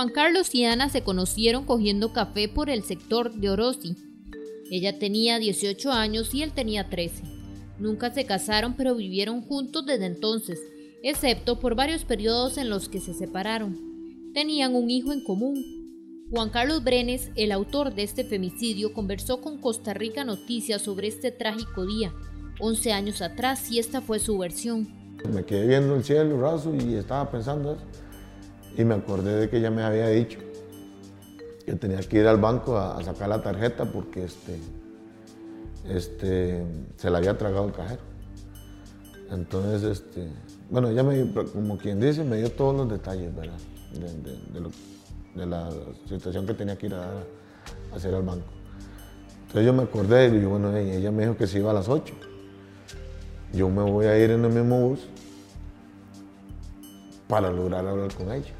Juan Carlos y Ana se conocieron cogiendo café por el sector de Orosi. Ella tenía 18 años y él tenía 13. Nunca se casaron pero vivieron juntos desde entonces, excepto por varios periodos en los que se separaron. Tenían un hijo en común, Juan Carlos Brenes, el autor de este femicidio, conversó con Costa Rica Noticias sobre este trágico día, 11 años atrás, y esta fue su versión. Me quedé viendo el cielo raso y estaba pensando. Y me acordé de que ella me había dicho que tenía que ir al banco a, sacar la tarjeta porque este, este, se la había tragado el cajero. Entonces, este, bueno, ella me, como quien dice, me dio todos los detalles, ¿verdad? De, de la situación que tenía que ir a, hacer al banco. Entonces yo me acordé y yo, bueno, ella me dijo que se iba a las 8. Yo me voy a ir en el mismo bus para lograr hablar con ella.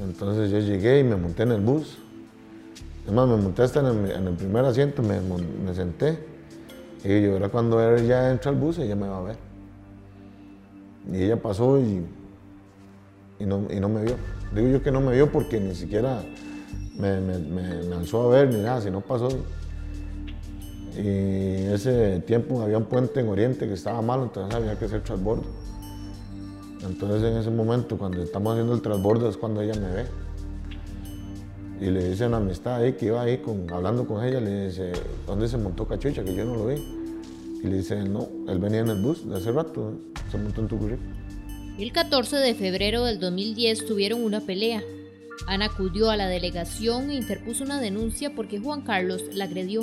Entonces yo llegué y me monté en el bus. Además, me monté hasta en el, primer asiento, me, senté. Y yo, era cuando ella entra al bus, ella me va a ver. Y ella pasó y, y, no, y no me vio. Digo yo que no me vio porque ni siquiera me, me, alzó a ver ni nada, si no pasó. Y ese tiempo había un puente en Oriente que estaba malo, entonces había que hacer transbordo. Entonces en ese momento, cuando estamos haciendo el transbordo, es cuando ella me ve. Y le dice una amistad ahí que iba ahí con, hablando con ella, le dice, ¿dónde se montó Cachucha? Que yo no lo vi. Y le dice, no, él venía en el bus de hace rato, se montó en tu currículum. El 14 de febrero del 2010 tuvieron una pelea. Ana acudió a la delegación e interpuso una denuncia porque Juan Carlos la agredió.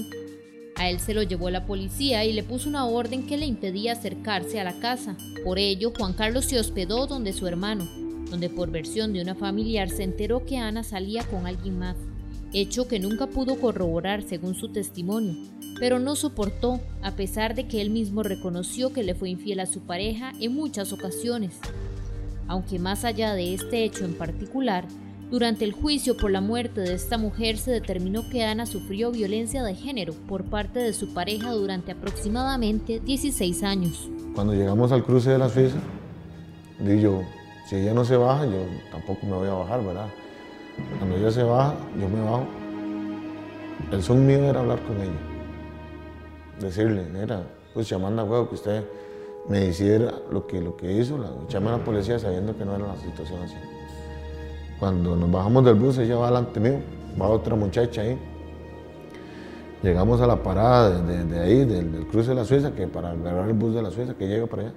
A él se lo llevó la policía y le puso una orden que le impedía acercarse a la casa. Por ello, Juan Carlos se hospedó donde su hermano, donde por versión de una familiar se enteró que Ana salía con alguien más, hecho que nunca pudo corroborar según su testimonio pero no soportó, a pesar de que él mismo reconoció que le fue infiel a su pareja en muchas ocasiones. Aunque más allá de este hecho en particular, durante el juicio por la muerte de esta mujer se determinó que Ana sufrió violencia de género por parte de su pareja durante aproximadamente 16 años. Cuando llegamos al cruce de la Suiza, dije yo, si ella no se baja, yo tampoco me voy a bajar, ¿verdad? Cuando ella se baja, yo me bajo. El son mío era hablar con ella decirle, era, pues llamando a huevo que usted me hiciera lo que, lo que hizo, la, llame a la policía sabiendo que no era la situación así. Cuando nos bajamos del bus, ella va delante mío, va otra muchacha ahí. Llegamos a la parada de, ahí, del, cruce de la Suiza, que para agarrar el bus de la Suiza, que llega para allá.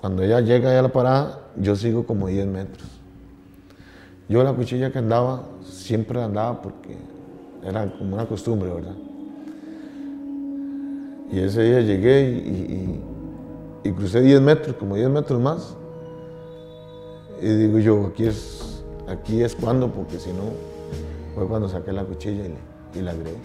Cuando ella llega allá a la parada, yo sigo como 10 metros. Yo la cuchilla que andaba, siempre andaba porque era como una costumbre, ¿verdad? Y ese día llegué y, crucé 10 metros, como 10 metros más. Y digo yo, aquí es, aquí es cuando, porque si no, fue cuando saqué la cuchilla y, la agregué.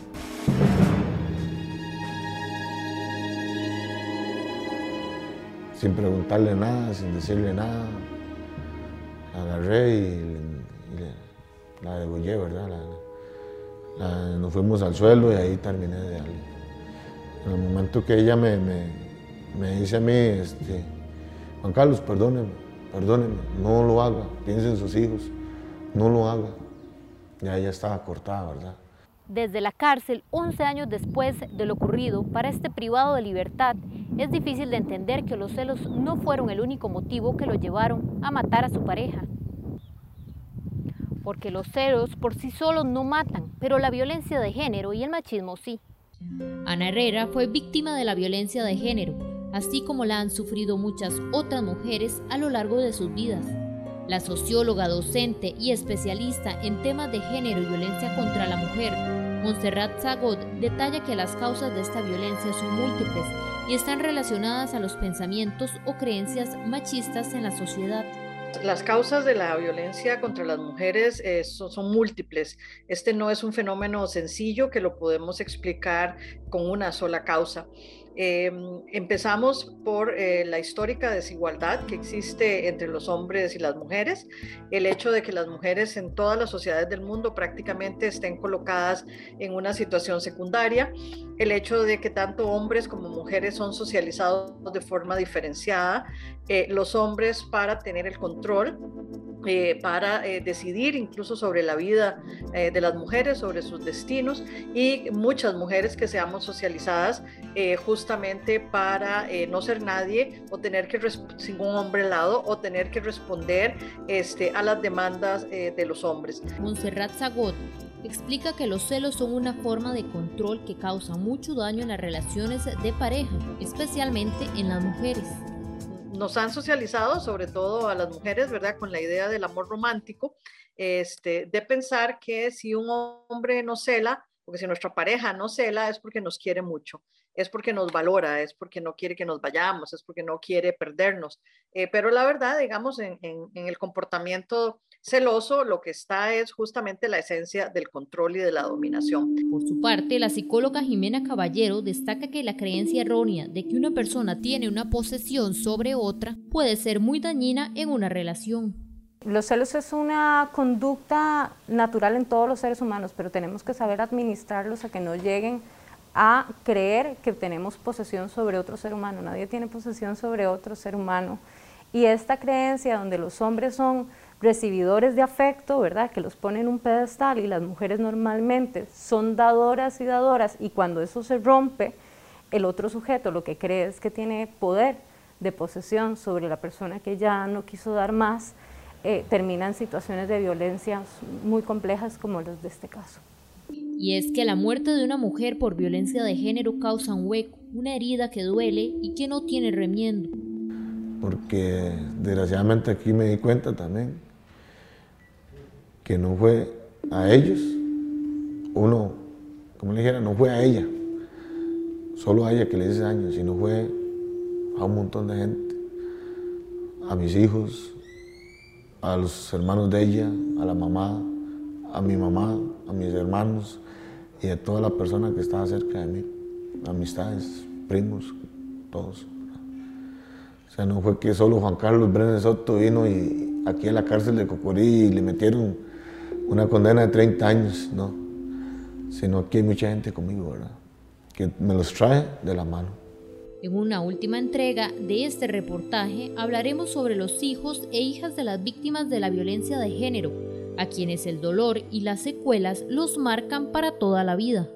Sin preguntarle nada, sin decirle nada. Agarré y, la degollé, ¿verdad? nos fuimos al suelo y ahí terminé de darle. En el momento que ella me, dice a mí, este, Juan Carlos, perdóneme, perdóneme, no lo haga, piense en sus hijos, no lo haga. Ya ella estaba cortada, ¿verdad? Desde la cárcel, 11 años después de lo ocurrido, para este privado de libertad, es difícil de entender que los celos no fueron el único motivo que lo llevaron a matar a su pareja. Porque los celos por sí solos no matan, pero la violencia de género y el machismo sí. Ana Herrera fue víctima de la violencia de género, así como la han sufrido muchas otras mujeres a lo largo de sus vidas. La socióloga, docente y especialista en temas de género y violencia contra la mujer, Montserrat Zagot, detalla que las causas de esta violencia son múltiples y están relacionadas a los pensamientos o creencias machistas en la sociedad. Las causas de la violencia contra las mujeres eh, son, múltiples. Este no es un fenómeno sencillo que lo podemos explicar con una sola causa. Em, empezamos por eh, la histórica desigualdad que existe entre los hombres y las mujeres, el hecho de que las mujeres en todas las sociedades del mundo prácticamente estén colocadas en una situación secundaria, el hecho de que tanto hombres como mujeres son socializados de forma diferenciada, eh, los hombres para tener el control eh, para eh, decidir incluso sobre la vida eh, de las mujeres, sobre sus destinos y muchas mujeres que seamos socializadas justamente para no ser nadie o tener que sin un hombre al lado o tener que responder este, a las demandas de los hombres. Montserrat Zagot explica que los celos son una forma de control que causa mucho daño en las relaciones de pareja, especialmente en las mujeres nos han socializado, sobre todo a las mujeres, ¿verdad? Con la idea del amor romántico, este, de pensar que si un hombre no cela, porque si nuestra pareja no cela, es porque nos quiere mucho, es porque nos valora, es porque no quiere que nos vayamos, es porque no quiere perdernos. Eh, pero la verdad, digamos, en, en el comportamiento celoso lo que está es justamente la esencia del control y de la dominación. Por su parte, la psicóloga Jimena Caballero destaca que la creencia errónea de que una persona tiene una posesión sobre otra puede ser muy dañina en una relación. Los celos es una conducta natural en todos los seres humanos, pero tenemos que saber administrarlos a que no lleguen a creer que tenemos posesión sobre otro ser humano. Nadie tiene posesión sobre otro ser humano. Y esta creencia donde los hombres son recibidores de afecto, ¿verdad? Que los ponen en un pedestal y las mujeres normalmente son dadoras y dadoras y cuando eso se rompe, el otro sujeto lo que cree es que tiene poder de posesión sobre la persona que ya no quiso dar más, eh, termina en situaciones de violencia muy complejas como los de este caso. Y es que la muerte de una mujer por violencia de género causa un hueco, una herida que duele y que no tiene remiendo. Porque desgraciadamente aquí me di cuenta también que no fue a ellos, uno, como le dijera, no fue a ella, solo a ella que le hice daño, sino fue a un montón de gente, a mis hijos, a los hermanos de ella, a la mamá, a mi mamá, a mis hermanos y a toda la persona que estaba cerca de mí, amistades, primos, todos. No fue que solo Juan Carlos Brenes Soto vino y aquí a la cárcel de Cocorí y le metieron una condena de 30 años, no, sino que hay mucha gente conmigo, ¿verdad? Que me los trae de la mano. En una última entrega de este reportaje hablaremos sobre los hijos e hijas de las víctimas de la violencia de género, a quienes el dolor y las secuelas los marcan para toda la vida.